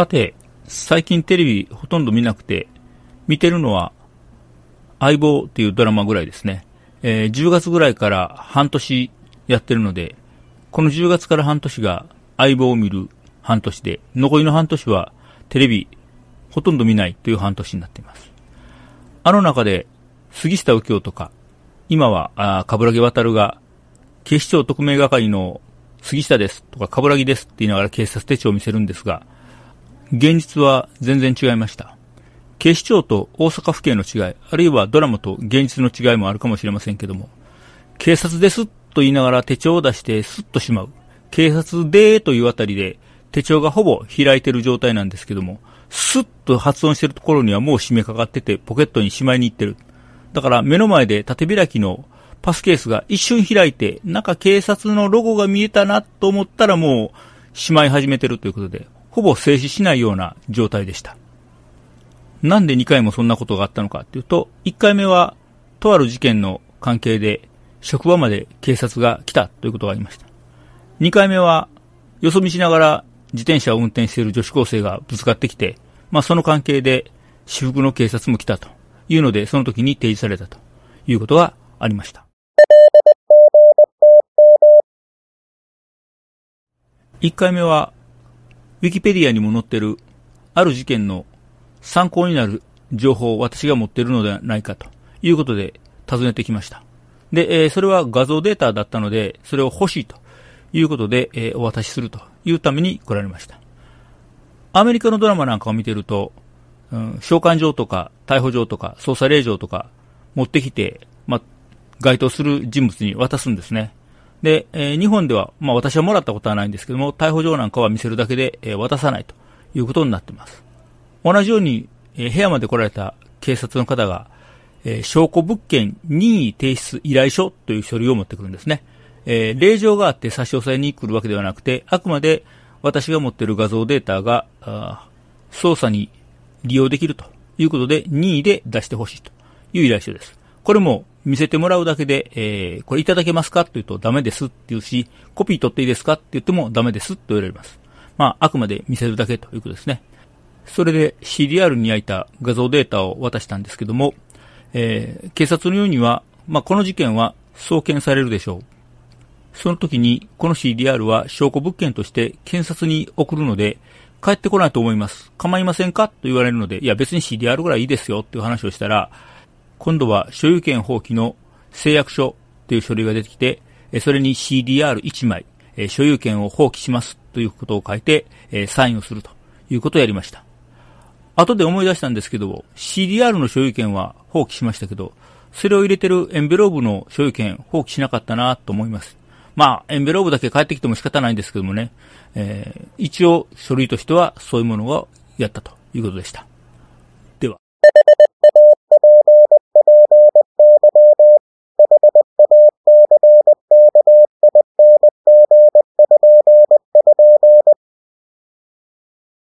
さて、最近テレビほとんど見なくて、見てるのは、相棒っていうドラマぐらいですね。えー、10月ぐらいから半年やってるので、この10月から半年が相棒を見る半年で、残りの半年はテレビほとんど見ないという半年になっています。あの中で、杉下右京とか、今は、あ、かぶらぎ渡が、警視庁特命係の杉下ですとか、かぶらぎですって言いながら警察手帳を見せるんですが、現実は全然違いました。警視庁と大阪府警の違い、あるいはドラマと現実の違いもあるかもしれませんけども、警察ですと言いながら手帳を出してスッとしまう。警察でーというあたりで手帳がほぼ開いてる状態なんですけども、スッと発音してるところにはもう締めかかっててポケットにしまいに行ってる。だから目の前で縦開きのパスケースが一瞬開いて、中警察のロゴが見えたなと思ったらもうしまい始めてるということで、ほぼ静止しないような状態でした。なんで2回もそんなことがあったのかっていうと、1回目は、とある事件の関係で、職場まで警察が来たということがありました。2回目は、よそ見しながら自転車を運転している女子高生がぶつかってきて、まあその関係で私服の警察も来たというので、その時に提示されたということがありました。1回目はウィキペディアにも載ってる、ある事件の参考になる情報を私が持っているのではないかということで尋ねてきました。で、えー、それは画像データだったので、それを欲しいということで、えー、お渡しするというために来られました。アメリカのドラマなんかを見てると、うん、召喚状とか逮捕状とか捜査令状とか持ってきて、ま、該当する人物に渡すんですね。で、えー、日本では、まあ私はもらったことはないんですけども、逮捕状なんかは見せるだけで、えー、渡さないということになっています。同じように、えー、部屋まで来られた警察の方が、えー、証拠物件任意提出依頼書という書類を持ってくるんですね。えー、令状があって差し押さえに来るわけではなくて、あくまで私が持っている画像データが、操作に利用できるということで、任意で出してほしいという依頼書です。これも見せてもらうだけで、えー、これいただけますかって言うとダメですって言うし、コピー取っていいですかって言ってもダメですと言われます。まあ、あくまで見せるだけということですね。それで CDR に焼いた画像データを渡したんですけども、えー、警察のようには、まあ、この事件は送検されるでしょう。その時に、この CDR は証拠物件として検察に送るので、帰ってこないと思います。構いませんか？と言われるので、いや別に CDR ぐらいいいですよっていう話をしたら、今度は所有権放棄の誓約書という書類が出てきて、それに CDR1 枚、所有権を放棄しますということを書いて、サインをするということをやりました。後で思い出したんですけど、CDR の所有権は放棄しましたけど、それを入れてるエンベローブの所有権放棄しなかったなと思います。まあ、エンベローブだけ返ってきても仕方ないんですけどもね、えー、一応書類としてはそういうものをやったということでした。